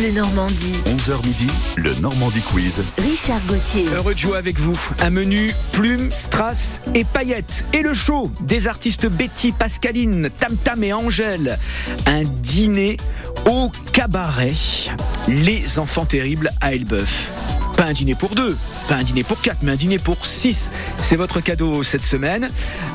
Bleu Normandie. 11h midi, le Normandie Quiz. Richard Gauthier. Heureux de jouer avec vous. Un menu plumes, strass et paillettes. Et le show des artistes Betty, Pascaline, Tam Tam et Angèle. Un dîner au cabaret. Les enfants terribles à Elbeuf. Pas un dîner pour deux, pas un dîner pour quatre, mais un dîner pour six. C'est votre cadeau cette semaine.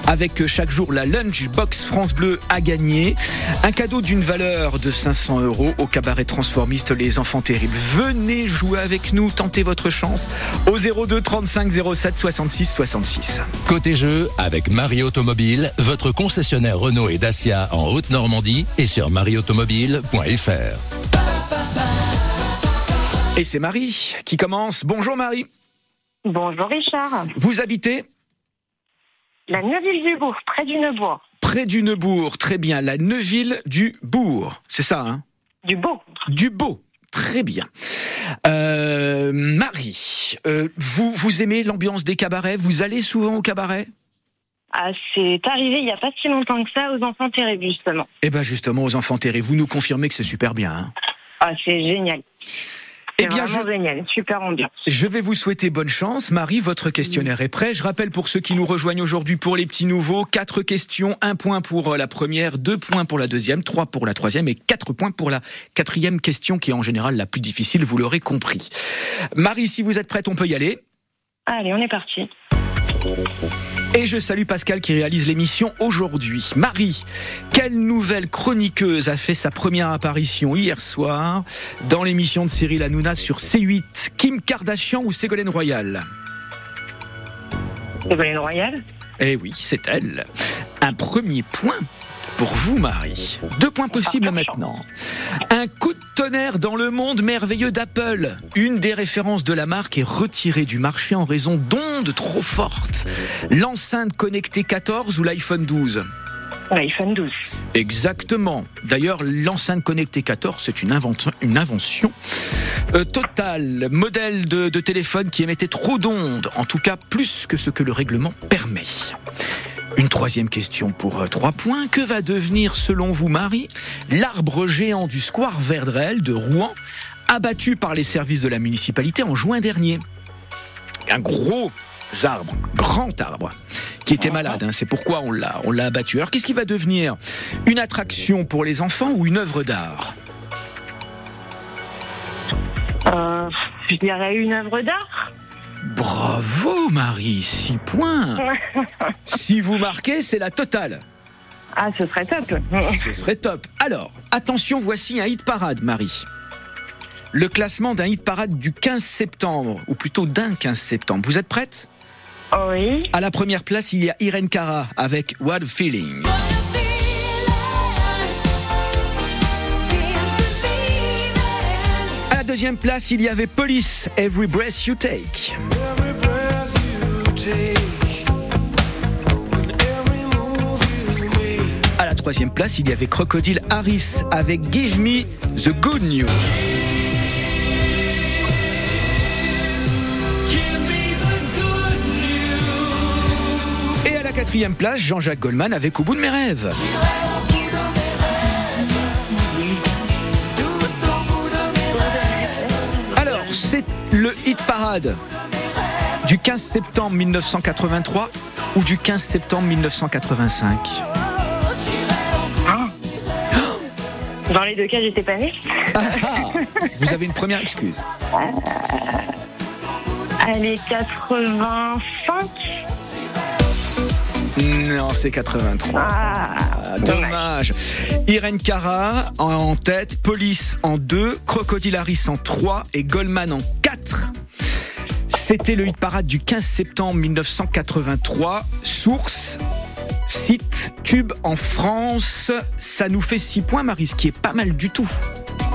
Avec chaque jour la lunch box France Bleu à gagner. Un cadeau d'une valeur de 500 euros au cabaret transformiste Les Enfants Terribles. Venez jouer avec nous, tentez votre chance au 02 35 07 66 66. Côté jeu, avec Marie Automobile, votre concessionnaire Renault et Dacia en Haute-Normandie et sur marieautomobile.fr. Et c'est Marie qui commence. Bonjour Marie. Bonjour Richard. Vous habitez La Neuville du Bourg, près du Neubourg. près du Neubourg. Très bien. La Neuville du Bourg. C'est ça, hein? Du Beau. Du Beau. Très bien. Euh, Marie, euh, vous, vous aimez l'ambiance des cabarets? Vous allez souvent au cabaret? Ah, c'est arrivé il n'y a pas si longtemps que ça aux enfants terribles, justement. Eh ben justement, aux enfants terribles, vous nous confirmez que c'est super bien. Hein? Ah, c'est génial. Eh bien, je, génial. Super ambiance. je vais vous souhaiter bonne chance. Marie, votre questionnaire est prêt. Je rappelle pour ceux qui nous rejoignent aujourd'hui pour les petits nouveaux, quatre questions, un point pour euh, la première, deux points pour la deuxième, trois pour la troisième et quatre points pour la quatrième question qui est en général la plus difficile, vous l'aurez compris. Marie, si vous êtes prête, on peut y aller. Allez, on est parti. Et je salue Pascal qui réalise l'émission aujourd'hui. Marie, quelle nouvelle chroniqueuse a fait sa première apparition hier soir dans l'émission de Cyril Hanouna sur C8 Kim Kardashian ou Ségolène Royal? Ségolène Royal. Eh oui, c'est elle. Un premier point pour vous, Marie. Deux points possibles maintenant. Un coup de tonnerre dans le monde merveilleux d'Apple. Une des références de la marque est retirée du marché en raison d'ondes trop fortes. L'enceinte connectée 14 ou l'iPhone 12 L'iPhone 12. Exactement. D'ailleurs, l'enceinte connectée 14, c'est une, invent- une invention euh, totale. Modèle de, de téléphone qui émettait trop d'ondes, en tout cas plus que ce que le règlement permet. Une troisième question pour euh, trois points. Que va devenir, selon vous, Marie, l'arbre géant du square Verdrel de Rouen, abattu par les services de la municipalité en juin dernier? Un gros arbre, grand arbre, qui était malade. hein. C'est pourquoi on l'a, on l'a abattu. Alors, qu'est-ce qui va devenir? Une attraction pour les enfants ou une œuvre d'art? Euh, je dirais une œuvre d'art. Bravo, Marie, 6 points. si vous marquez, c'est la totale. Ah, ce serait top. Ce serait top. Alors, attention, voici un hit parade, Marie. Le classement d'un hit parade du 15 septembre, ou plutôt d'un 15 septembre. Vous êtes prête? Oui. À la première place, il y a Irene Cara avec What Feeling. Deuxième place, il y avait Police, Every Breath You Take. À la troisième place, il y avait Crocodile Harris avec Give Me the Good News. Et à la quatrième place, Jean-Jacques Goldman avec Au bout de mes rêves. Le hit parade du 15 septembre 1983 ou du 15 septembre 1985 Dans les deux cas, j'étais pas née. Ah, ah, Vous avez une première excuse. Allez, 85. Non, c'est 83. Ah, Ah, dommage. Irene Cara en, en tête, Police en 2, Crocodile Harris en 3 et Goldman en 4. C'était le hit parade du 15 septembre 1983. Source, site, tube en France. Ça nous fait 6 points, Marie, ce qui est pas mal du tout.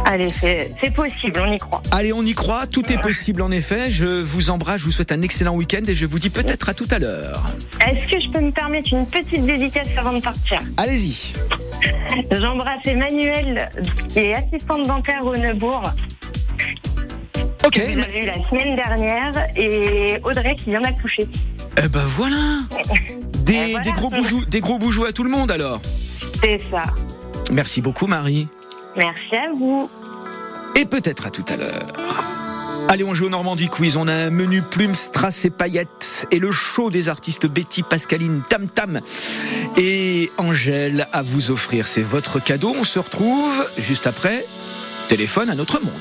Allez, c'est c'est possible, on y croit. Allez, on y croit, tout est possible en effet. Je vous embrasse, je vous souhaite un excellent week-end et je vous dis peut-être à tout à l'heure. Est-ce que je peux me permettre une petite dédicace avant de partir? Allez-y. J'embrasse Emmanuel, qui est assistante dentaire au Neubourg. Ok. que Vous avez eu la semaine dernière et Audrey qui vient d'accoucher. Eh ben voilà. Des, Eh voilà. des gros boujous, des gros boujous à tout le monde alors. C'est ça. Merci beaucoup Marie. Merci à vous. Et peut-être à tout à l'heure. Allez, on joue au Normandie Quiz. On a un menu plumes, strass et paillettes et le show des artistes Betty, Pascaline, Tam Tam et Angèle à vous offrir. C'est votre cadeau. On se retrouve juste après. Téléphone à notre monde.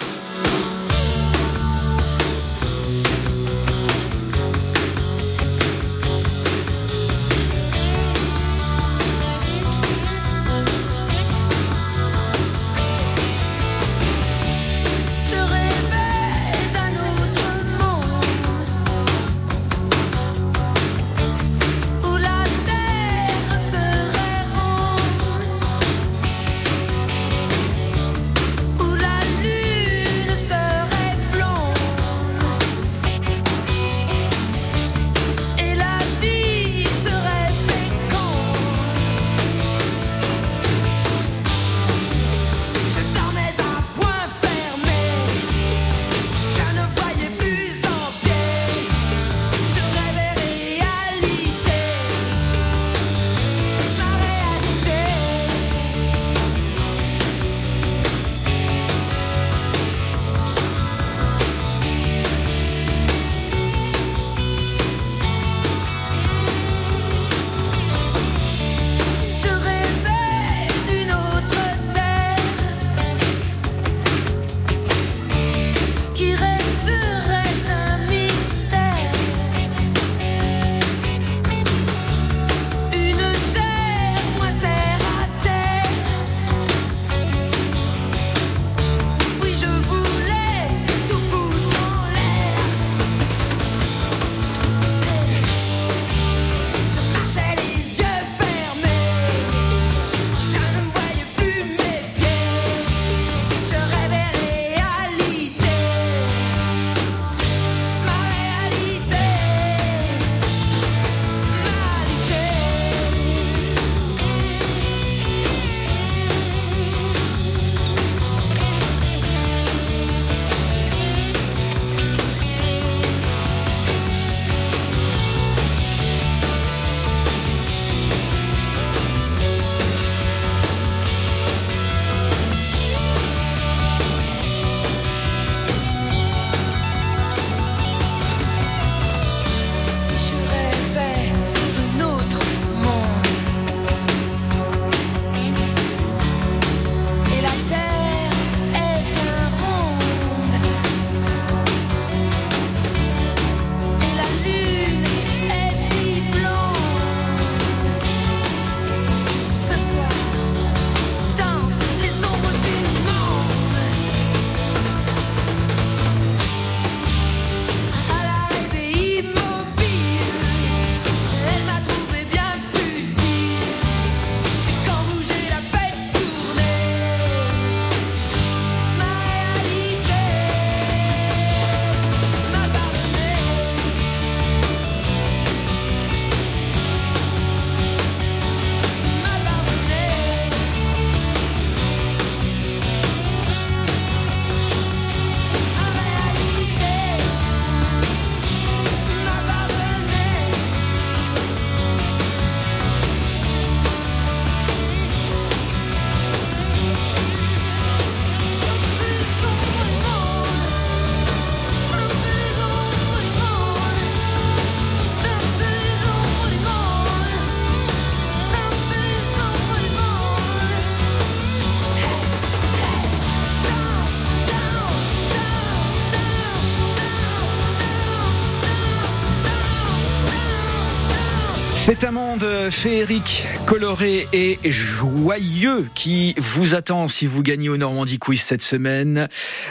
C'est un monde féerique, coloré et joyeux qui vous attend si vous gagnez au Normandie Quiz cette semaine.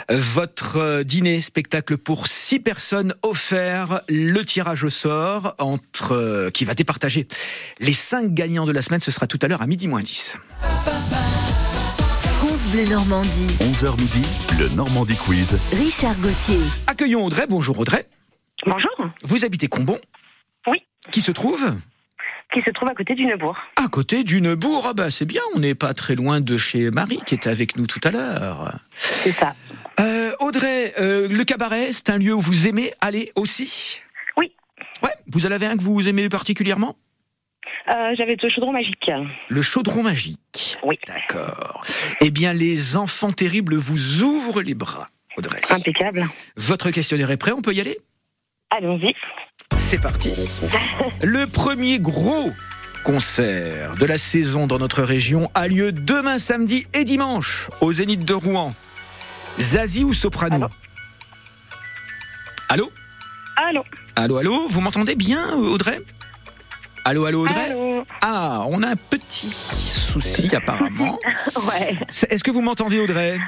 Votre dîner spectacle pour six personnes offert, le tirage au sort entre qui va départager les cinq gagnants de la semaine. Ce sera tout à l'heure à midi moins 10. France Bleu Normandie. 11h midi, le Normandie Quiz. Richard Gauthier. Accueillons Audrey. Bonjour Audrey. Bonjour. Vous habitez Combon? Oui. Qui se trouve? Qui se trouve à côté d'une bourre. À côté d'une bourre, ah bah c'est bien, on n'est pas très loin de chez Marie qui était avec nous tout à l'heure. C'est ça. Euh, Audrey, euh, le cabaret, c'est un lieu où vous aimez aller aussi? Oui. Ouais, vous en avez un que vous aimez particulièrement? Euh, J'avais le chaudron magique. Le chaudron magique. Oui. D'accord. Eh bien, les enfants terribles vous ouvrent les bras, Audrey. Impeccable. Votre questionnaire est prêt, on peut y aller? Allons-y. C'est parti. Le premier gros concert de la saison dans notre région a lieu demain samedi et dimanche au Zénith de Rouen. Zazie ou Soprano Allô Allô Allô, allô Vous m'entendez bien, Audrey Allô, allô, Audrey Allô Ah, on a un petit souci apparemment. Ouais. Est-ce que vous m'entendez, Audrey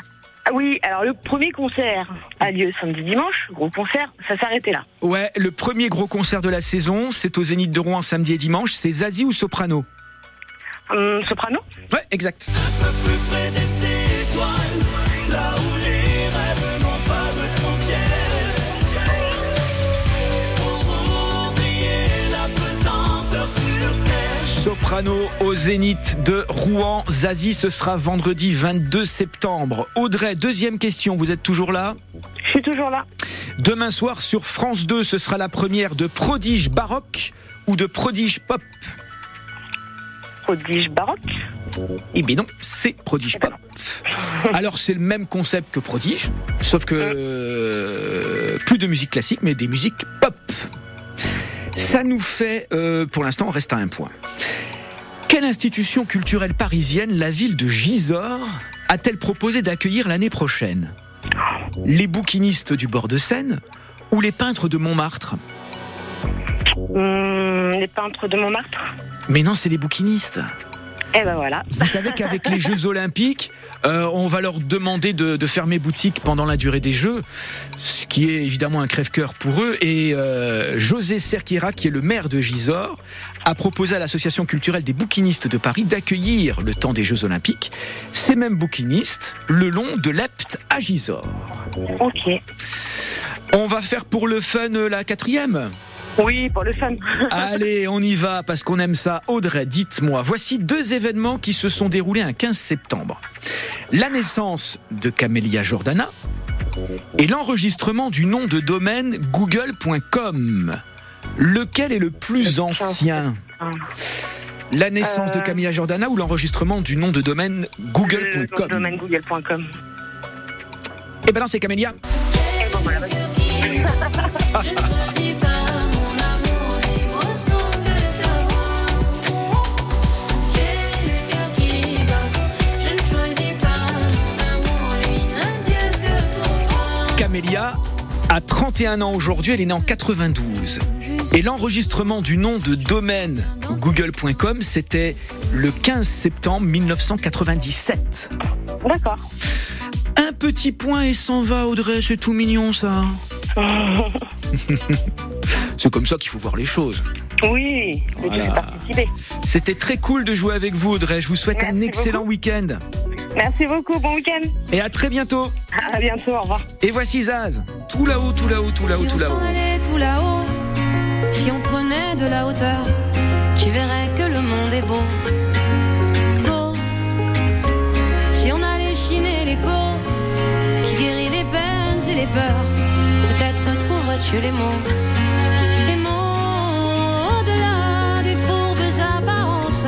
Oui, alors le premier concert a lieu samedi dimanche. Gros concert, ça s'arrêtait là. Ouais, le premier gros concert de la saison, c'est au Zénith de Rouen samedi et dimanche. C'est Zazie ou Soprano Hum, soprano? Ouais, exact. Soprano au Zénith de Rouen. Zazie, ce sera vendredi 22 septembre. Audrey, deuxième question, vous êtes toujours là? Je suis toujours là. Demain soir sur France 2, ce sera la première de Prodige baroque ou de Prodige pop? Prodige baroque. Eh bien non, c'est Prodige Pop. Alors c'est le même concept que Prodige, sauf que euh, plus de musique classique, mais des musiques pop. Ça nous fait, euh, pour l'instant, on reste à un point. Quelle institution culturelle parisienne la ville de Gisors a-t-elle proposé d'accueillir l'année prochaine? Les bouquinistes du bord de Seine ou les peintres de Montmartre? Hum, les peintres de Montmartre? Mais non, c'est les bouquinistes. Eh ben voilà. Vous savez qu'avec les Jeux Olympiques, euh, on va leur demander de, de fermer boutique pendant la durée des Jeux, ce qui est évidemment un crève-cœur pour eux. Et euh, José Cerquera, qui est le maire de Gisors, a proposé à l'association culturelle des bouquinistes de Paris d'accueillir le temps des Jeux Olympiques ces mêmes bouquinistes le long de l'Epte à Gisors. Ok. On va faire pour le fun la quatrième. Oui, pour le fun. Allez, on y va parce qu'on aime ça. Audrey, dites-moi, voici deux événements qui se sont déroulés un 15 septembre. La naissance de Camélia Jordana et l'enregistrement du nom de domaine google.com. Lequel est le plus ancien? La naissance de Euh. Camélia Jordana ou l'enregistrement du nom de domaine Le google.com domaine google.com. Eh ben non, c'est Camélia. Voilà. Camélia a 31 ans aujourd'hui, elle est née en 92. Et l'enregistrement du nom de domaine google.com, c'était le 15 septembre 1997. D'accord. Un petit point et s'en va, Audrey, c'est tout mignon ça. c'est comme ça qu'il faut voir les choses. Oui, Voilà. participer. C'était très cool de jouer avec vous, Audrey. Je vous souhaite un excellent week-end. Merci beaucoup, bon week-end. Et à très bientôt. À bientôt, au revoir. Et voici Zaz. Tout là-haut, tout là-haut, tout là-haut, si tout là-haut. tout là-haut, si on prenait de la hauteur, tu verrais que le monde est beau. Beau. Si on allait chiner l'écho, qui guérit les peines et les peurs, peut-être trouverais-tu les mots. Les mots au-delà des fourbes apparences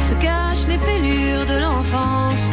se cachent les fêlures de l'enfance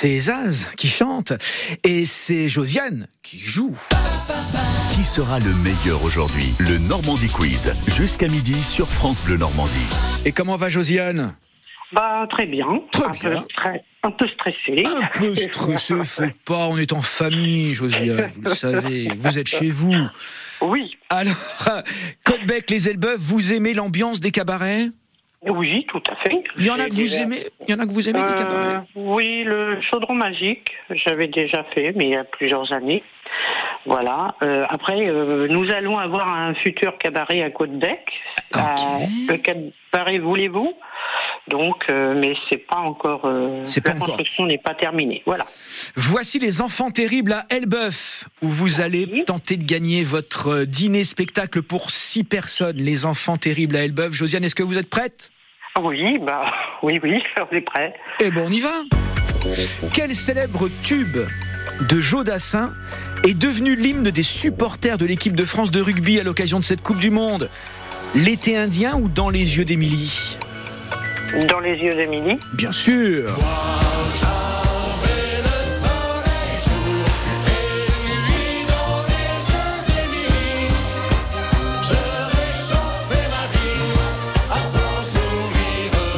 c'est Zaz qui chante et c'est Josiane qui joue. Qui sera le meilleur aujourd'hui? Le Normandie Quiz. Jusqu'à midi sur France Bleu Normandie. Et comment va Josiane? Bah très bien. Très un bien. Peu un peu stressé. Un peu stressé, faut pas, on est en famille, Josiane, vous le savez, vous êtes chez vous. Oui, Alors, Côte-Bec, les Elbeuf, vous aimez l'ambiance des cabarets? Oui, tout à fait. Il y en a que vous aimez Il y en a que vous aimez, les Euh, cabarets oui, le chaudron magique, j'avais déjà fait, mais il y a plusieurs années. Voilà. Euh, après, euh, nous allons avoir un futur cabaret à Côte-Bec. Ok. Le cabaret voulez-vous? Donc, euh, mais c'est pas encore. euh, C'est pas la construction n'est pas terminée. Voilà. Voici les enfants terribles à Elbeuf, où vous allez Oui. tenter de gagner votre euh, dîner-spectacle pour six personnes. Les enfants terribles à Elbeuf. Josiane, est-ce que vous êtes prête? Oui, bah oui, oui, on est prêt. Eh ben, on y va Quel célèbre tube de Joe Dassin est devenu l'hymne des supporters de l'équipe de France de rugby à l'occasion de cette Coupe du Monde? L'été indien ou dans les yeux d'Émilie Dans les yeux d'Émilie. Bien sûr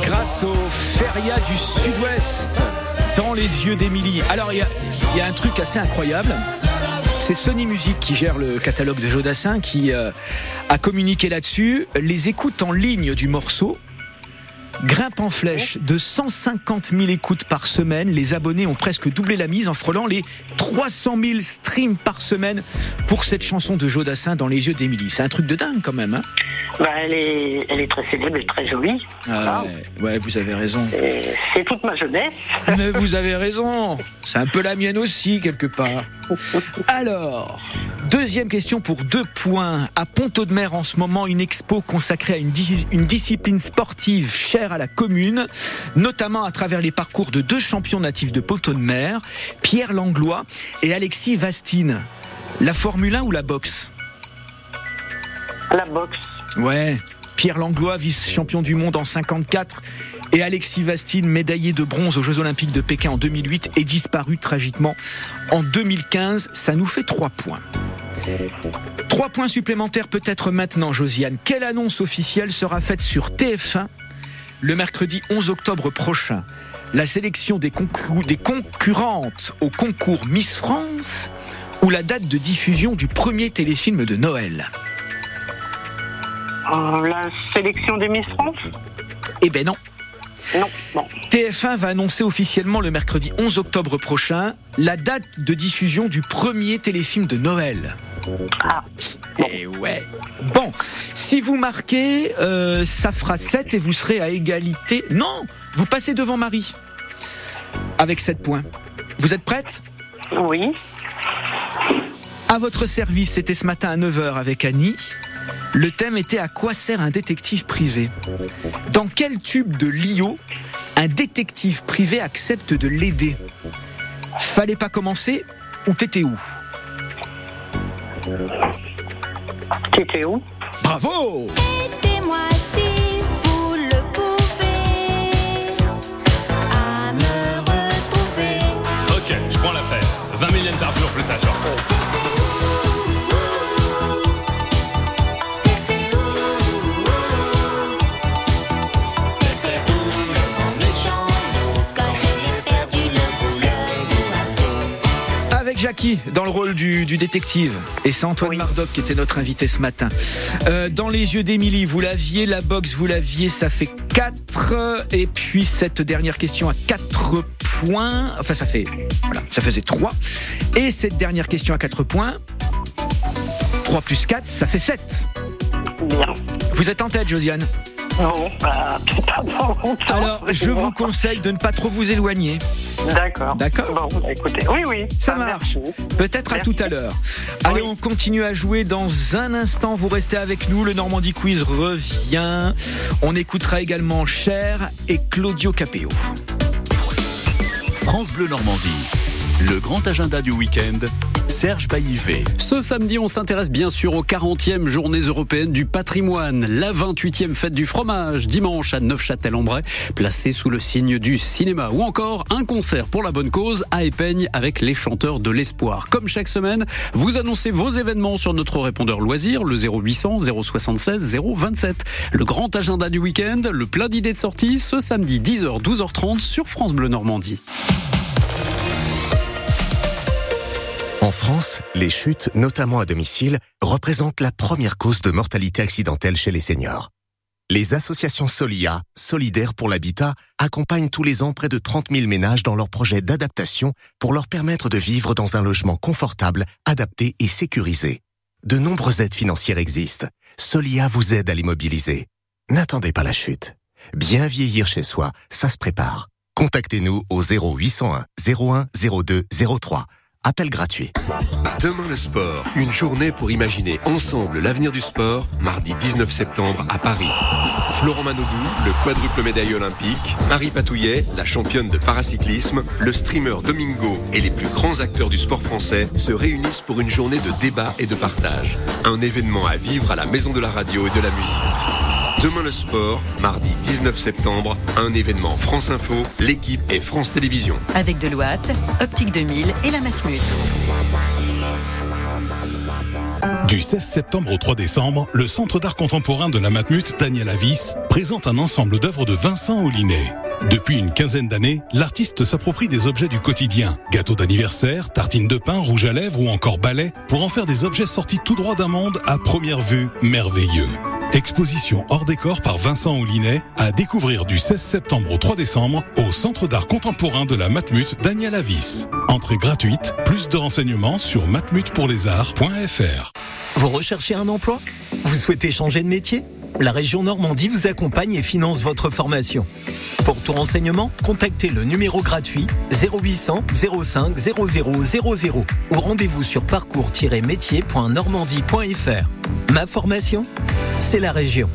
Grâce au Feria du Sud-Ouest, dans les yeux d'Émilie. Alors, il y a, il y a un truc assez incroyable. C'est Sony Music qui gère le catalogue de Jodassin qui euh, a communiqué là-dessus. Les écoutes en ligne du morceau grimpent en flèche de 150 000 écoutes par semaine. Les abonnés ont presque doublé la mise en frôlant les 300 000 streams par semaine pour cette chanson de Jodassin dans les yeux d'Émilie. C'est un truc de dingue quand même. Hein Bah, elle est, elle est très célèbre et très jolie. Ah ouais, vous avez raison. C'est toute ma jeunesse. Mais vous avez raison. C'est un peu la mienne aussi, quelque part. Alors, deuxième question pour deux points. À Ponto de Mer, en ce moment, une expo consacrée à une, di- une discipline sportive chère à la commune, notamment à travers les parcours de deux champions natifs de Ponto de Mer, Pierre Langlois et Alexis Vastine. La Formule 1 ou la boxe? La boxe. Ouais. Pierre Langlois, vice-champion du monde en 54, et Alexis Vastine, médaillé de bronze aux Jeux Olympiques de Pékin en 2008, est disparu tragiquement en 2015. Ça nous fait trois points. Trois points supplémentaires peut-être maintenant, Josiane. Quelle annonce officielle sera faite sur TF1 le mercredi 11 octobre prochain? La sélection des, concurrentes au concours Miss France ou la date de diffusion du premier téléfilm de Noël? Euh, la sélection des Miss France? Eh ben non. Non. Bon. TF1 va annoncer officiellement le mercredi 11 octobre prochain la date de diffusion du premier téléfilm de Noël. Ah. Et ouais. Bon, si vous marquez, euh, ça fera 7 et vous serez à égalité. Non, vous passez devant Marie. Avec 7 points. Vous êtes prête? Oui. À votre service, c'était ce matin à 9h avec Annie. Le thème était à quoi sert un détective privé? Dans quel tube de Lio un détective privé accepte de l'aider? Fallait pas commencer ou t'étais où? T'étais où? Bravo! Aidez-moi si vous le pouvez à me retrouver. Ok, je prends l'affaire. 20 millions par jour plus la Jackie dans le rôle du, du détective. Et c'est Antoine Oui. Mardoc qui était notre invité ce matin. Euh, dans les yeux d'Émilie, vous l'aviez, la boxe, vous l'aviez, ça fait 4. Et puis cette dernière question à 4 points. Enfin, ça fait. Voilà, ça faisait 3. Et cette dernière question à 4 points. 3 plus 4, ça fait 7. Bien. Vous êtes en tête, Josiane. Non, bah, pas dans longtemps. Alors, je Bon. vous conseille de ne pas trop vous éloigner. D'accord. D'accord. Bon, écoutez, oui, oui. Ça Ah, marche. Peut-être à tout à l'heure. Allez, Oui. on continue à jouer dans un instant. Vous restez avec nous. Le Normandie Quiz revient. On écoutera également Cher et Claudio Capéo. France Bleu Normandie. Le grand agenda du week-end. Ce samedi, on s'intéresse bien sûr aux 40e journées européennes du patrimoine, la 28e fête du fromage, dimanche à Neufchâtel-en-Bray, placée sous le signe du cinéma, ou encore un concert pour la bonne cause à Épeigne avec les chanteurs de l'espoir. Comme chaque semaine, vous annoncez vos événements sur notre répondeur loisir, le 0800 076 027. Le grand agenda du week-end, le plein d'idées de sortie, ce samedi 10h, 12h30 sur France Bleu Normandie. France, les chutes, notamment à domicile, représentent la première cause de mortalité accidentelle chez les seniors. Les associations Solia, solidaires pour l'habitat, accompagnent tous les ans près de 30 000 ménages dans leur projet d'adaptation pour leur permettre de vivre dans un logement confortable, adapté et sécurisé. De nombreuses aides financières existent. Solia vous aide à les mobiliser. N'attendez pas la chute. Bien vieillir chez soi, ça se prépare. Contactez-nous au 0801 01 02 03. Appel gratuit. Demain le sport, une journée pour imaginer ensemble l'avenir du sport, mardi 19 septembre à Paris. Florent Manodou, le quadruple médaille olympique, Marie Patouillet, la championne de paracyclisme, le streamer Domingo et les plus grands acteurs du sport français se réunissent pour une journée de débat et de partage. Un événement à vivre à la Maison de la Radio et de la musique. Demain le sport, mardi 19 septembre, un événement France Info, l'équipe et France Télévisions. Avec Deloitte, Optique 2000 et la Matmut. Du 16 septembre au 3 décembre, le Centre d'art contemporain de la Matmut Daniel Avis présente un ensemble d'œuvres de Vincent Hollinet. Depuis une quinzaine d'années, l'artiste s'approprie des objets du quotidien, gâteaux d'anniversaire, tartines de pain, rouge à lèvres ou encore balais, pour en faire des objets sortis tout droit d'un monde à première vue merveilleux. Exposition hors décor par Vincent Hollinet à découvrir du 16 septembre au 3 décembre au Centre d'art contemporain de la Matmut Daniel Avis. Entrée gratuite, plus de renseignements sur matmutpourlesarts.fr. Vous recherchez un emploi? Vous souhaitez changer de métier? La région Normandie vous accompagne et finance votre formation. Pour tout renseignement, contactez le numéro gratuit 0800 05 0000 ou rendez-vous sur parcours-métier.normandie.fr. Ma formation, c'est la région.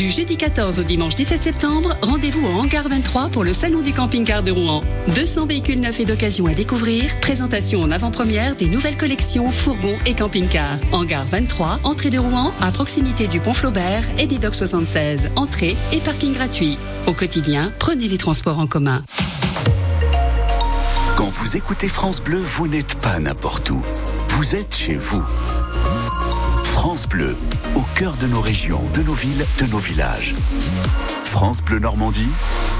Du jeudi 14 au dimanche 17 septembre, rendez-vous au Hangar 23 pour le Salon du camping-car de Rouen. 200 véhicules neufs et d'occasion à découvrir, présentation en avant-première des nouvelles collections fourgons et camping-cars. Hangar 23, entrée de Rouen, à proximité du pont Flaubert et des docks 76. Entrée et parking gratuit. Au quotidien, prenez les transports en commun. Quand vous écoutez France Bleu, vous n'êtes pas n'importe où. Vous êtes chez vous. France Bleu, au cœur de nos régions, de nos villes, de nos villages. France Bleu Normandie,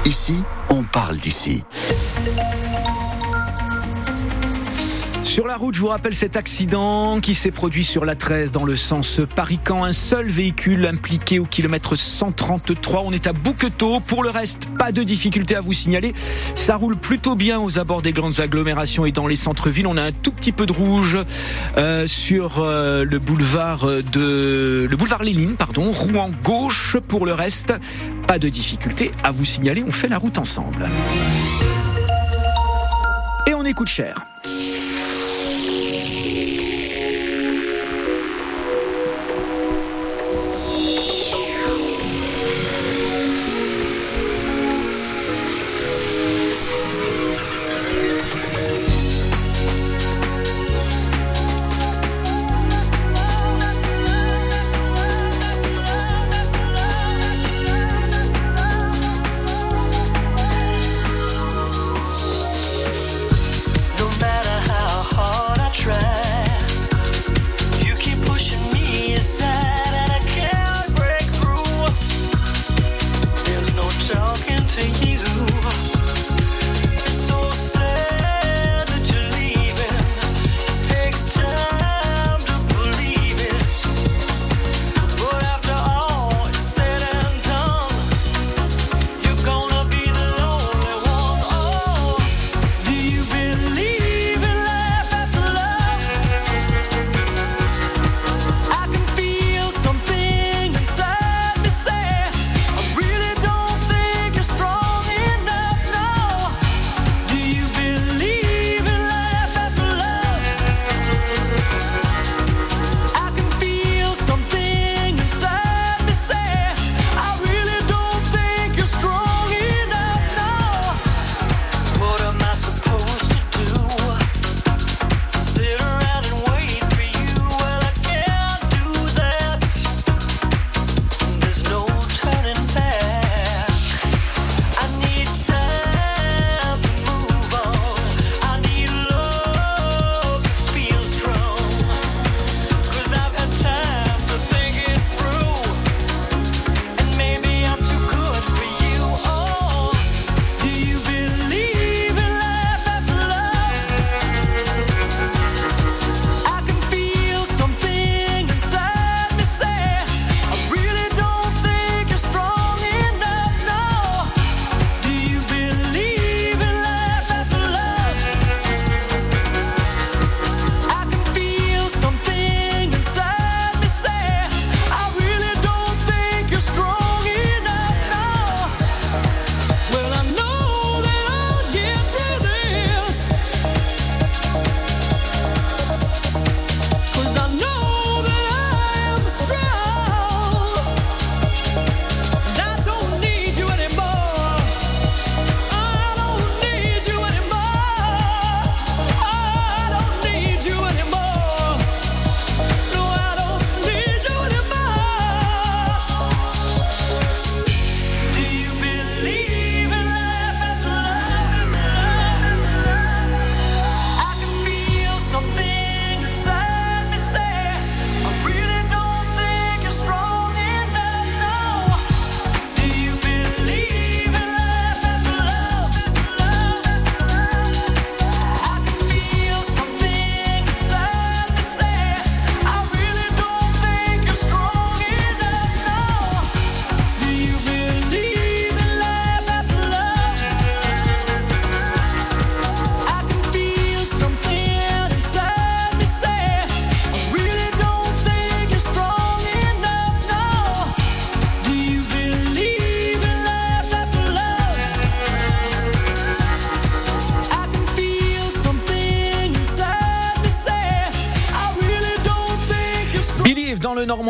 ici, on parle d'ici. Sur la route, je vous rappelle cet accident qui s'est produit sur la 13 dans le sens Paris-Caen. Un seul véhicule impliqué au kilomètre 133. On est à Bouquetot. Pour le reste, pas de difficulté à vous signaler. Ça roule plutôt bien aux abords des grandes agglomérations et dans les centres-villes. On a un tout petit peu de rouge euh, sur euh, le boulevard de le boulevard Léline, pardon, Rouen gauche. Pour le reste, pas de difficulté à vous signaler. On fait la route ensemble. Et on écoute cher.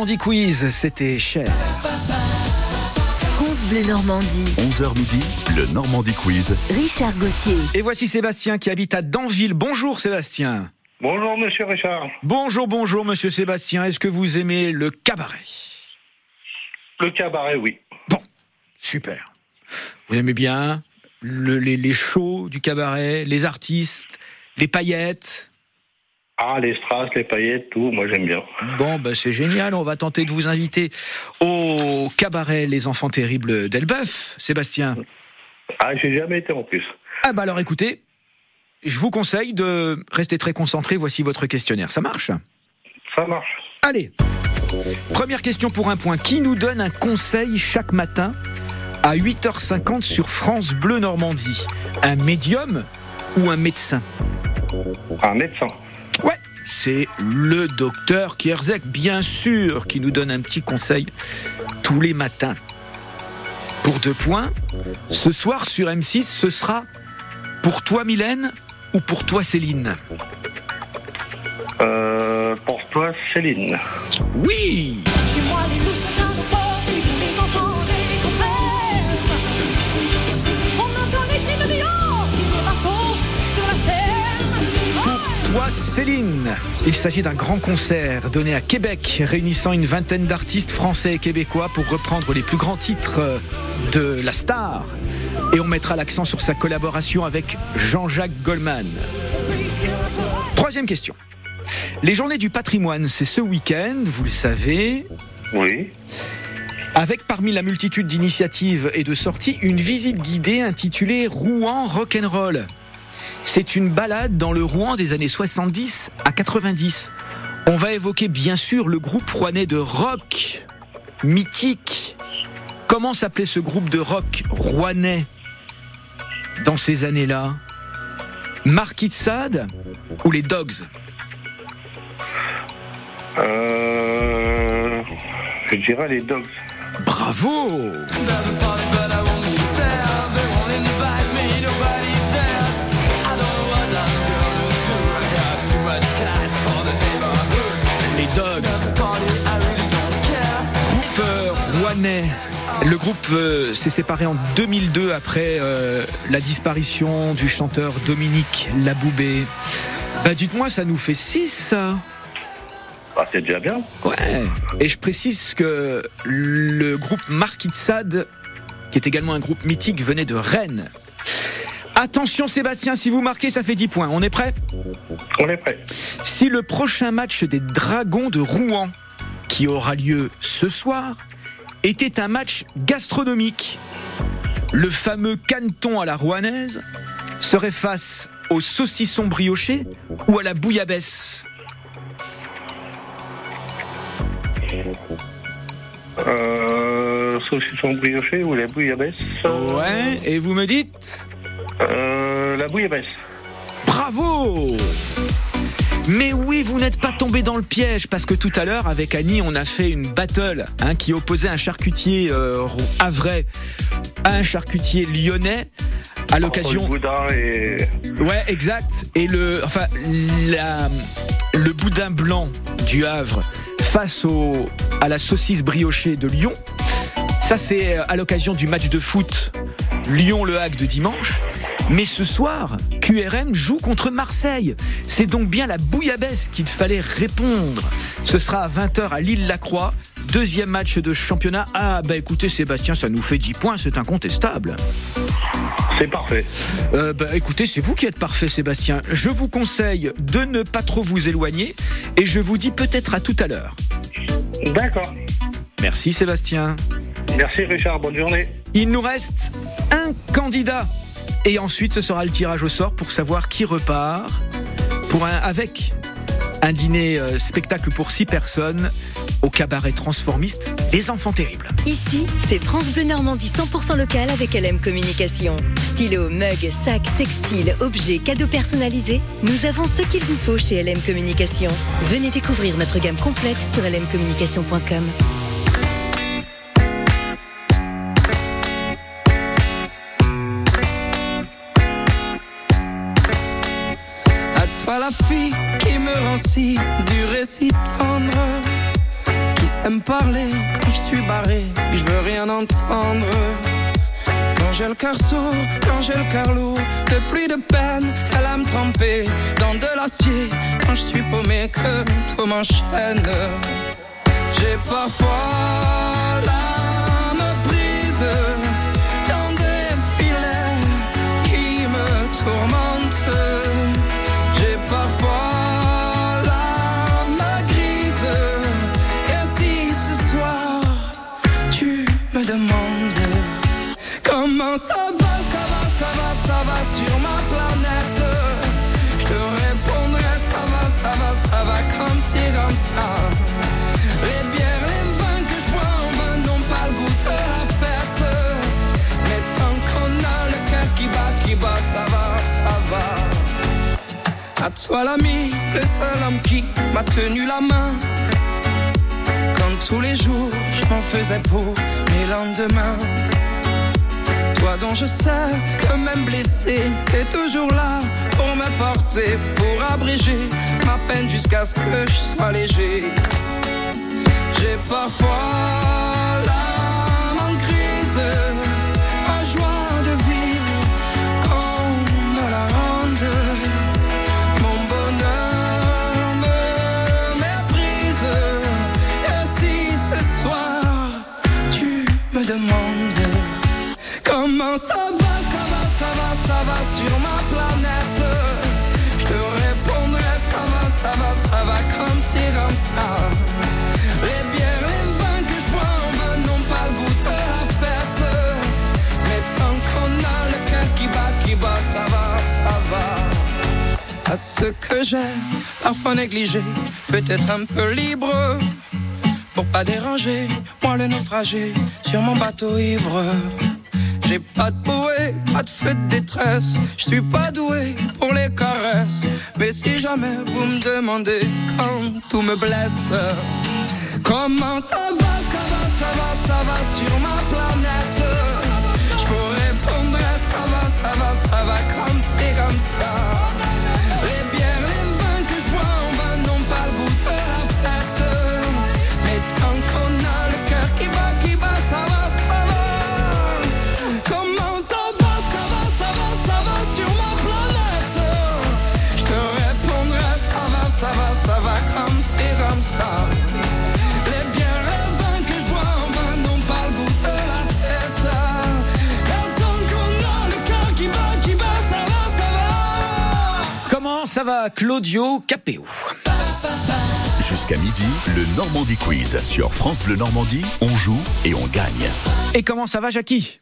Normandie Quiz. C'était cher. France Bleu Normandie. 11h midi, le Normandie Quiz. Richard Gauthier. Et voici Sébastien qui habite à Danville. Bonjour Sébastien. Bonjour Monsieur Richard. Bonjour, bonjour Monsieur Sébastien. Est-ce que vous aimez le cabaret? Le cabaret, oui. Super. Vous aimez bien le- les, les shows du cabaret, les artistes, les paillettes? Ah, les strass, les paillettes, tout, moi j'aime bien. Bon, bah c'est génial. On va tenter de vous inviter au cabaret Les Enfants Terribles d'Elbeuf, Sébastien. Ah, j'ai jamais été en plus. Ah bah alors écoutez, je vous conseille de rester très concentré. Voici votre questionnaire. Ça marche? Ça marche. Allez. Première question pour un point. Qui nous donne un conseil chaque matin à 8h50 sur France Bleu Normandie? Un médium ou un médecin? Un médecin. Ouais, c'est le docteur Kierzek, bien sûr, qui nous donne un petit conseil tous les matins. Pour deux points, ce soir sur M6, ce sera pour toi Mylène ou pour toi Céline? Euh, pour toi, Céline. Oui Chez moi, les Céline Il s'agit d'un grand concert donné à Québec, réunissant une vingtaine d'artistes français et québécois pour reprendre les plus grands titres de la star. Et on mettra l'accent sur sa collaboration avec Jean-Jacques Goldman. Troisième question. Les journées du patrimoine, c'est ce week-end, vous le savez. Oui. Avec parmi la multitude d'initiatives et de sorties, une visite guidée intitulée Rouen Rock'n'Roll. C'est une balade dans le Rouen des années 70 à 90. On va évoquer bien sûr le groupe rouennais de rock mythique. Comment s'appelait ce groupe de rock rouennais dans ces années-là? Marquis de Sade ou les Dogs? Euh, je dirais les dogs. Bravo Le groupe euh, s'est séparé en 2002 après euh, la disparition du chanteur Dominique Laboubé. Bah dites-moi, ça nous fait 6 ça Ah, c'est déjà bien. Ouais. Et je précise que le groupe Sade, qui est également un groupe mythique, venait de Rennes. Attention Sébastien, si vous marquez, ça fait 10 points. On est prêt? On est prêt. Si le prochain match des Dragons de Rouen, qui aura lieu ce soir, était un match gastronomique, le fameux caneton à la rouennaise serait face au saucisson brioché ou à la bouillabaisse. Euh, saucisson brioché ou la bouillabaisse. Ouais, et vous me dites Euh, la bouillabaisse. Bravo mais oui, vous n'êtes pas tombé dans le piège parce que tout à l'heure, avec Annie, on a fait une battle hein, qui opposait un charcutier euh, havrais à un charcutier lyonnais à l'occasion. Entre le boudin et... Ouais, exact. Et le, enfin, la, le boudin blanc du Havre face au, à la saucisse briochée de Lyon. Ça, c'est à l'occasion du match de foot Lyon-Le Hague de dimanche. Mais ce soir, QRM joue contre Marseille. C'est donc bien la bouillabaisse qu'il fallait répondre. Ce sera à 20h à Lille-la-Croix. Deuxième match de championnat. Ah, bah écoutez, Sébastien, ça nous fait 10 points, c'est incontestable. C'est parfait. Euh, bah écoutez, c'est vous qui êtes parfait, Sébastien. Je vous conseille de ne pas trop vous éloigner et je vous dis peut-être à tout à l'heure. D'accord. Merci, Sébastien. Merci Richard, bonne journée. Il nous reste un candidat. Et ensuite, ce sera le tirage au sort pour savoir qui repart pour un, avec un dîner euh, spectacle pour six personnes au cabaret transformiste Les Enfants Terribles. Ici, c'est France Bleu Normandie 100% local avec LM Communication. Stylo, mug, sac, textile, objets, cadeaux personnalisés, nous avons ce qu'il vous faut chez LM Communication. Venez découvrir notre gamme complète sur lmcommunication.com. fille qui me rend si du récit tendre. aime parler quand je suis barré, je veux rien entendre. Quand j'ai le cœur sourd, quand j'ai le cœur lourd, de pluie de peine, elle aime tremper dans de l'acier. Quand je suis paumé, que tout m'enchaîne. J'ai parfois l'âme toi l'ami, le seul homme qui m'a tenu la main. Quand tous les jours je m'en faisais pour mes lendemains. Toi dont je sais que même blessé, t'es toujours là pour me porter, pour abréger ma peine jusqu'à ce que je sois léger. J'ai parfois l'âme en crise, ce que j'ai, parfois négligé, peut-être un peu libre. Pour pas déranger, moi le naufragé, sur mon bateau ivre. J'ai pas de bouée, pas de feu de détresse. Je suis pas doué pour les caresses. Mais si jamais vous me demandez quand tout me blesse, comment ça va, ça va, ça va, ça va sur ma planète? Claudio Capéo Jusqu'à midi, le Normandie Quiz sur France Bleu Normandie. On joue et on gagne. Et comment ça va, Jackie?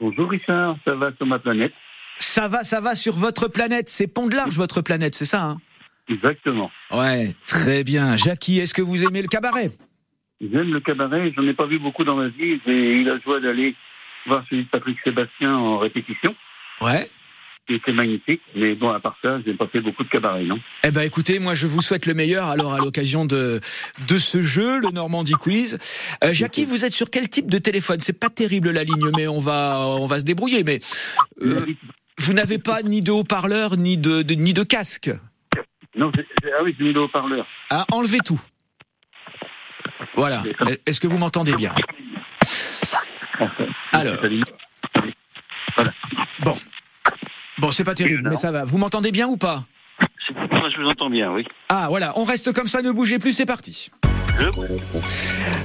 Bonjour Richard, ça va sur ma planète Ça va, ça va sur votre planète. C'est Pont de l'Arche, votre planète, c'est ça hein? Exactement. Ouais, très bien. Jackie, est-ce que vous aimez le cabaret? J'aime le cabaret, j'en ai pas vu beaucoup dans ma vie. J'ai eu la joie d'aller voir celui de Patrick Sébastien en répétition. Ouais. Qui était magnifique, mais bon, à part ça, j'ai pas fait beaucoup de cabaret, non Eh ben écoutez, moi je vous souhaite le meilleur alors à l'occasion de de ce jeu, le Normandie Quiz. Euh, Jackie, vous êtes sur quel type de téléphone C'est pas terrible la ligne, mais on va on va se débrouiller. Mais euh, vous n'avez pas ni de haut-parleur ni de, de- ni de casque. Non, ah oui, j'ai mis le haut-parleur. Ah, enlevez tout. Voilà. Est-ce que vous m'entendez bien Alors. Bon. Bon, c'est pas terrible, mais ça va. Vous m'entendez bien ou pas Moi, je vous entends bien, oui. Ah, voilà. On reste comme ça, ne bougez plus, c'est parti.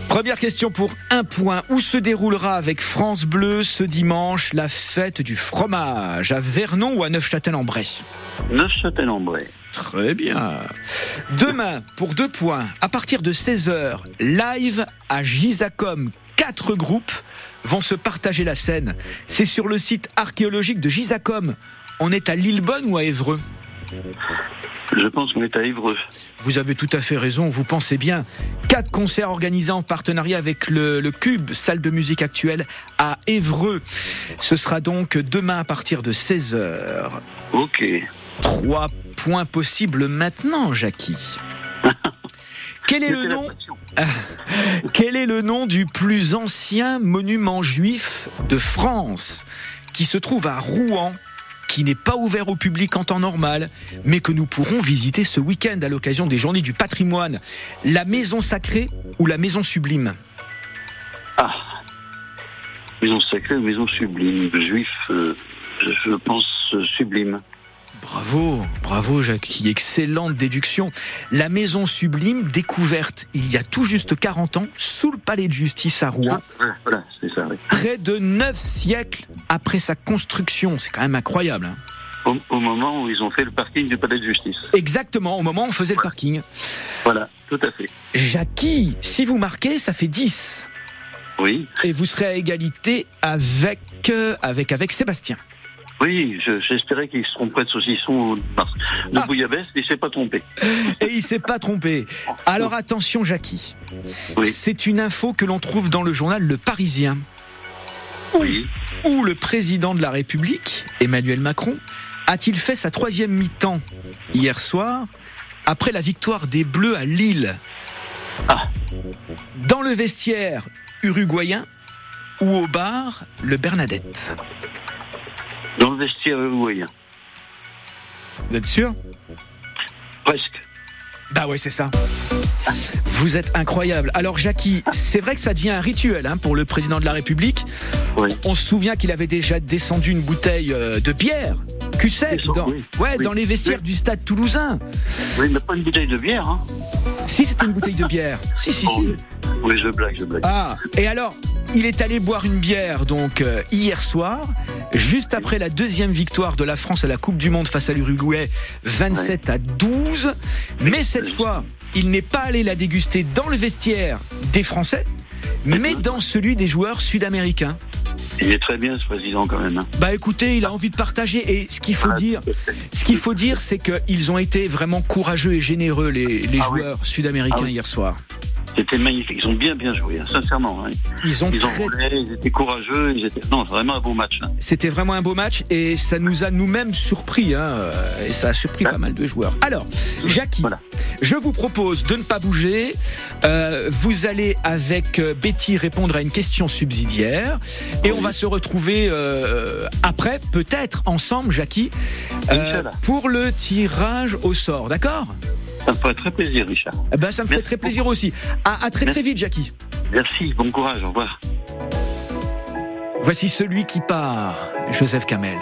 Première question pour un point. Où se déroulera avec France Bleu ce dimanche la fête du fromage? À Vernon ou à Neufchâtel-en-Bray Neufchâtel-en-Bray. Très bien. Demain, pour deux points, à partir de 16h, live à Gisacom, quatre groupes vont se partager la scène. C'est sur le site archéologique de Gisacom. On est à Lillebonne ou à Évreux Je pense qu'on est à Évreux. Vous avez tout à fait raison, vous pensez bien. Quatre concerts organisés en partenariat avec le, le Cube, salle de musique actuelle, à Évreux. Ce sera donc demain à partir de 16h. Ok. Trois points possibles maintenant, Jackie. Quel est le nom Quel est le nom du plus ancien monument juif de France qui se trouve à Rouen? Qui n'est pas ouvert au public en temps normal, mais que nous pourrons visiter ce week-end à l'occasion des Journées du patrimoine. La maison sacrée ou la maison sublime Ah, maison sacrée ou maison sublime Juif, euh, je pense euh, sublime. Bravo, bravo Jacques, excellente déduction. La maison sublime, découverte il y a tout juste 40 ans, sous le palais de justice à Rouen. Ouais, voilà, c'est ça. oui. Près de 9 siècles après sa construction, c'est quand même incroyable. hein. Au, au moment où ils ont fait le parking du palais de justice. Exactement, au moment où on faisait le parking. Voilà, tout à fait. Jackie, si vous marquez, ça fait 10. Oui, Et vous serez à égalité avec, euh, avec, avec Sébastien. Oui, je- j'espérais qu'ils se tromperaient de saucisson de, mars- de bouillabaisse, mais il s'est pas trompé. Et il s'est pas trompé. Alors attention Jackie, c'est une info que l'on trouve dans le journal Le Parisien. Où, où le président de la République, Emmanuel Macron, a-t-il fait sa troisième mi-temps hier soir après la victoire des Bleus à Lille? Dans le vestiaire uruguayen ou au bar le Bernadette Dans le vestiaire uruguayen. Vous êtes sûr Presque. Bah ouais, c'est ça. Vous êtes incroyable. Alors Jackie, c'est vrai que ça devient un rituel hein, pour le président de la République. On se souvient qu'il avait déjà descendu une bouteille euh, de bière, Q7, dans, oui. ouais, Oui. dans les vestiaires du stade toulousain. Oui, mais pas une bouteille de bière, hein. Si, c'était une bouteille de bière. Si, si, si. Oui, je blague, je blague. Ah, et alors, il est allé boire une bière donc euh, hier soir, juste après la deuxième victoire de la France à la Coupe du Monde face à l'Uruguay, 27 à 12. Mais cette fois, il n'est pas allé la déguster dans le vestiaire des Français, mais dans celui des joueurs sud-américains. Il est très bien, ce président, quand même. hein. Bah écoutez, il a envie de partager et ce qu'il faut dire, ce qu'il faut dire, c'est qu'ils ont été vraiment courageux et généreux les, les joueurs sud-américains Ah oui. hier soir. C'était magnifique. Ils ont bien, bien joué, hein, sincèrement. hein. Ils ont ils très- roulé, ils étaient courageux, ils étaient. Non, vraiment un beau match. hein. C'était vraiment un beau match et ça nous a nous-mêmes surpris et ça a surpris pas mal de joueurs. Alors, Jackie, je vous propose de ne pas bouger. Euh, vous allez avec euh, Betty répondre à une question subsidiaire et on va se retrouver euh, après, peut-être ensemble, Jackie, euh, pour le tirage au sort. D'accord? Ça me ferait très plaisir, Richard. Eh ben, ça me fait très plaisir aussi. À, à très très vite, Jackie. Merci, bon courage, au revoir. Voici celui qui part, Joseph Kamel.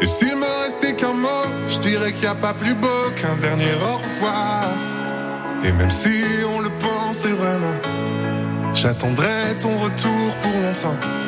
Et s'il me restait qu'un mot, je dirais qu'il n'y a pas plus beau qu'un dernier au revoir. Et même si on le pensait vraiment, j'attendrai ton retour pour longtemps.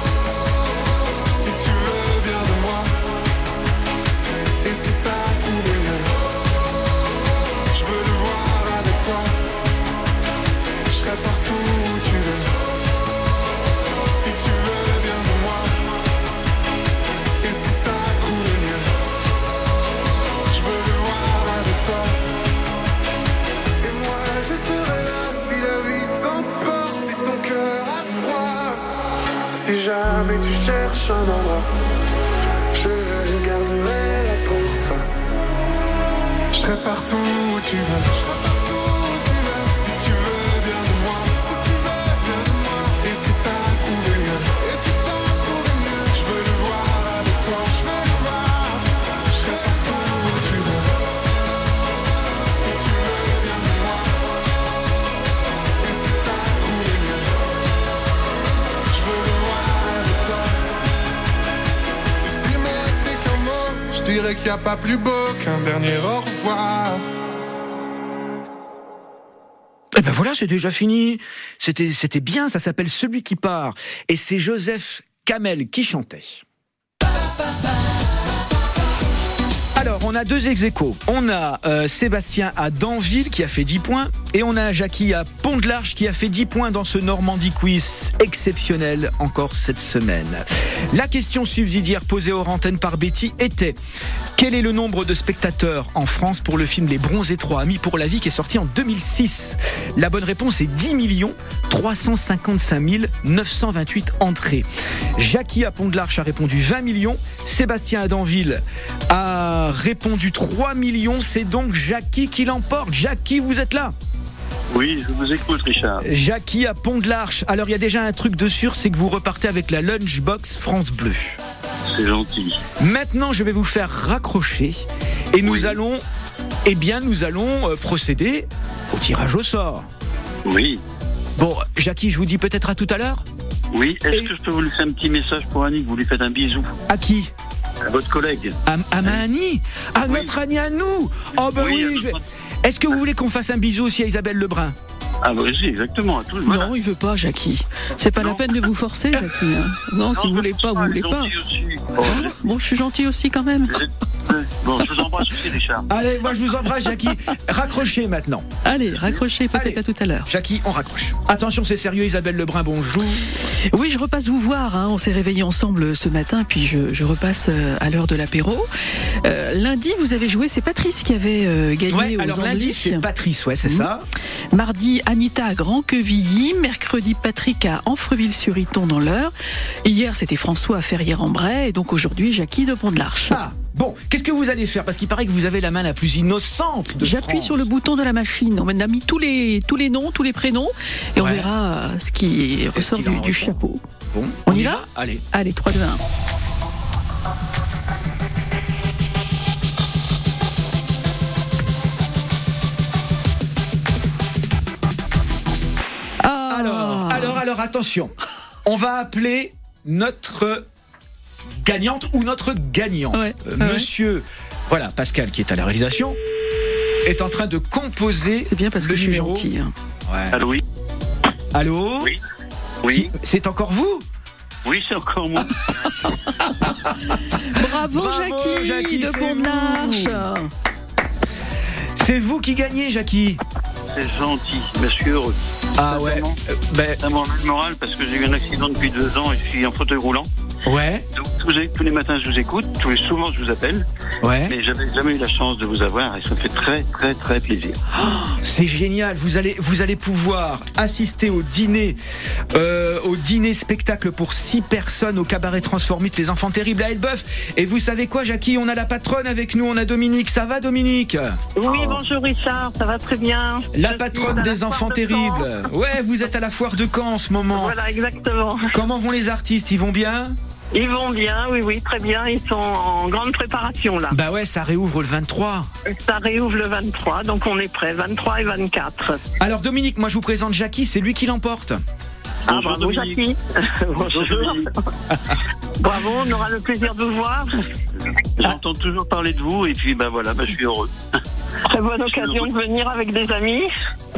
Partout où tu veux. Plus beau qu'un dernier au revoir. Eh ben voilà, c'est déjà fini. C'était, c'était bien, ça s'appelle Celui qui part. Et c'est Joseph Kamel qui chantait. Alors, on a deux ex. On a euh, Sébastien à Danville qui a fait 10 points et on a Jackie à Pont de l'Arche qui a fait 10 points dans ce Normandie Quiz exceptionnel encore cette semaine. La question subsidiaire posée aux antennes par Betty était quel est le nombre de spectateurs en France pour le film Les Bronzes Étroits Amis pour la vie qui est sorti en 2006 La bonne réponse est 10 millions 355 928 entrées. Jackie à Pont de l'Arche a répondu 20 millions. Sébastien à Danville a répondu 3 millions. C'est donc Jackie qui l'emporte. Jackie, vous êtes là? Oui, je vous écoute, Richard. Jackie à Pont de l'Arche. Alors il y a déjà un truc de sûr, c'est que vous repartez avec la lunchbox France Bleu. C'est gentil. Maintenant, je vais vous faire raccrocher et nous allons, eh bien, nous allons euh, procéder au tirage au sort. Oui. Bon, Jackie, je vous dis peut-être à tout à l'heure. Oui, est-ce que je peux vous laisser un petit message pour Annie, vous lui faites un bisou À qui? À votre collègue. À, à ma Annie À notre Annie à nous. Oh ben oui, je Est-ce que vous voulez qu'on fasse un bisou aussi à Isabelle Lebrun? Ah bah oui, exactement, à tout le monde. Non, il veut pas, Jackie. C'est pas la peine de vous forcer, Jackie. hein. Non, si vous voulez pas, vous voulez pas. Hein Bon, je suis gentil aussi quand même. Bon, je vous embrasse aussi, Richard. Allez, moi je vous embrasse, Jackie. Raccrochez maintenant. Allez, raccrochez peut-être à tout à l'heure. Jackie, on raccroche. Attention, c'est sérieux, Isabelle Lebrun, bonjour. Oui, je repasse vous voir. hein. On s'est réveillés ensemble ce matin, puis je, je repasse euh, à l'heure de l'apéro. Euh, lundi, vous avez joué. C'est Patrice qui avait euh, gagné Ouais, aux alors lundi, c'est Patrice, ouais, c'est Mhm. ça. Mardi, Anita à Grand-Quevilly. Mercredi, Patrick à Amfreville-sur-Iton dans l'Eure. Hier, c'était François à Ferrières-en-Bray. Et donc aujourd'hui, Jackie de Pont-de-l'Arche. Ah, bon, qu'est-ce que vous allez faire? Parce qu'il paraît que vous avez la main la plus innocente de J'appuie sur le bouton de la machine. On a mis tous les, tous les noms, tous les prénoms. Et on verra euh, ce qui ressort du, chapeau. Bon, On y va? Allez. Allez, 3, 2, 1. Attention. On va appeler notre gagnante ou notre gagnant. Ouais, Euh, ouais. Monsieur, voilà, Pascal qui est à la réalisation, est en train de composer. C'est bien parce que je suis numéro. gentil. hein. Ouais. Allô, oui Allô Oui. Oui, C'est encore vous oui c'est encore moi. Bravo, Bravo, Jackie, Jackie, de c'est vous qui gagnez, Jackie. C'est gentil, mais je suis heureux. Ah ouais. Ben, Ça me remet le moral parce que j'ai eu un accident depuis deux ans et je suis en fauteuil roulant. Ouais, Donc tous les, tous les matins je vous écoute, tous les, souvent je vous appelle, ouais. mais j'avais jamais eu la chance de vous avoir et ça me fait très très très plaisir. C'est génial. Vous allez, vous allez pouvoir assister au dîner, euh, au dîner spectacle pour six personnes au cabaret Transformite, les enfants terribles à Elbeuf. Et vous savez quoi, Jackie? On a la patronne avec nous. On a Dominique. Ça va, Dominique? Oui, bonjour Richard, ça va très bien. La Je patronne la des enfants de terribles. Ouais, vous êtes à la foire de Caen en ce moment. Voilà, exactement. Comment vont les artistes? Ils vont bien? Ils vont bien, oui, oui, très bien. Ils sont en grande préparation là. Bah ouais, ça réouvre le 23. Ça réouvre le 23, donc on est prêt, 23 et 24. Alors Dominique, moi je vous présente Jackie. C'est lui qui l'emporte. Ah, Bonjour, bravo Dominique. Jackie. Bonjour. Bravo, on aura le plaisir de vous voir. J'entends toujours parler de vous et puis bah voilà, bah, je suis heureux. Très bonne occasion de venir avec des amis.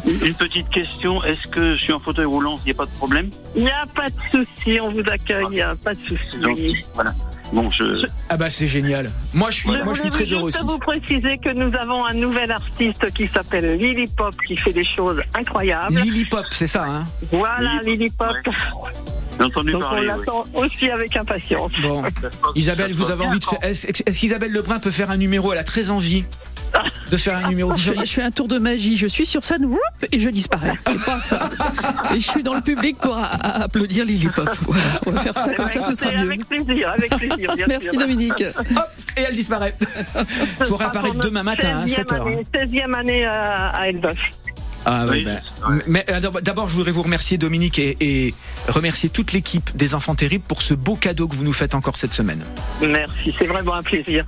Une petite question, est-ce que je suis en fauteuil roulant, il n'y a pas de problème? Il n'y a pas de souci, on vous accueille, il n'y a pas de souci. Voilà. Bon, je... Ah bah c'est génial. Moi je suis, Je moi je suis voulais très heureux juste aussi. vous préciser que nous avons un nouvel artiste qui s'appelle Lily Pop qui fait des choses incroyables. Lily Pop, c'est ça, hein? Voilà, Lily Pop. Entendu Donc on oui. l'attend aussi avec impatience. Bon, Isabelle, vous avez envie de faire. Est-ce est-ce qu'Isabelle Lebrun peut faire un numéro Elle a très envie de faire un numéro. Je je fais un tour de magie, je suis sur scène, et je disparais. C'est pas ça. Et je suis dans le public pour a- a- applaudir Lily Pop. On va faire ça comme ça, ce sera mieux. Avec plaisir, avec plaisir. bien Merci sûr. Dominique. Hop, et elle disparaît. Ce Faut réapparaître demain matin, hein, 7 16e heures. année- 16e année à, à Elbeuf. Ah oui, mais euh, d'ab- d'abord, je voudrais vous remercier, Dominique, et, et remercier toute l'équipe des Enfants Terribles pour ce beau cadeau que vous nous faites encore cette semaine. Merci, c'est vraiment un plaisir.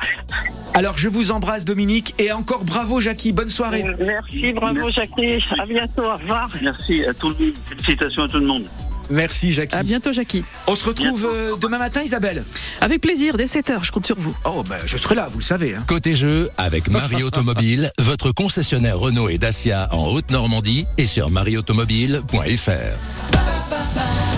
Alors, je vous embrasse, Dominique, et encore bravo, Jackie. Bonne soirée. Merci, bravo Jackie. À bientôt, au revoir. Merci à tout le monde. Félicitations à tout le monde. Merci Jackie. À bientôt, Jackie. On se retrouve euh, demain matin, Isabelle. Avec plaisir, dès 7h, je compte sur vous. Oh, ben, je serai là, vous le savez. hein. Côté jeu, avec Marie Automobile, votre concessionnaire Renault et Dacia en Haute-Normandie et sur marieautomobile.fr.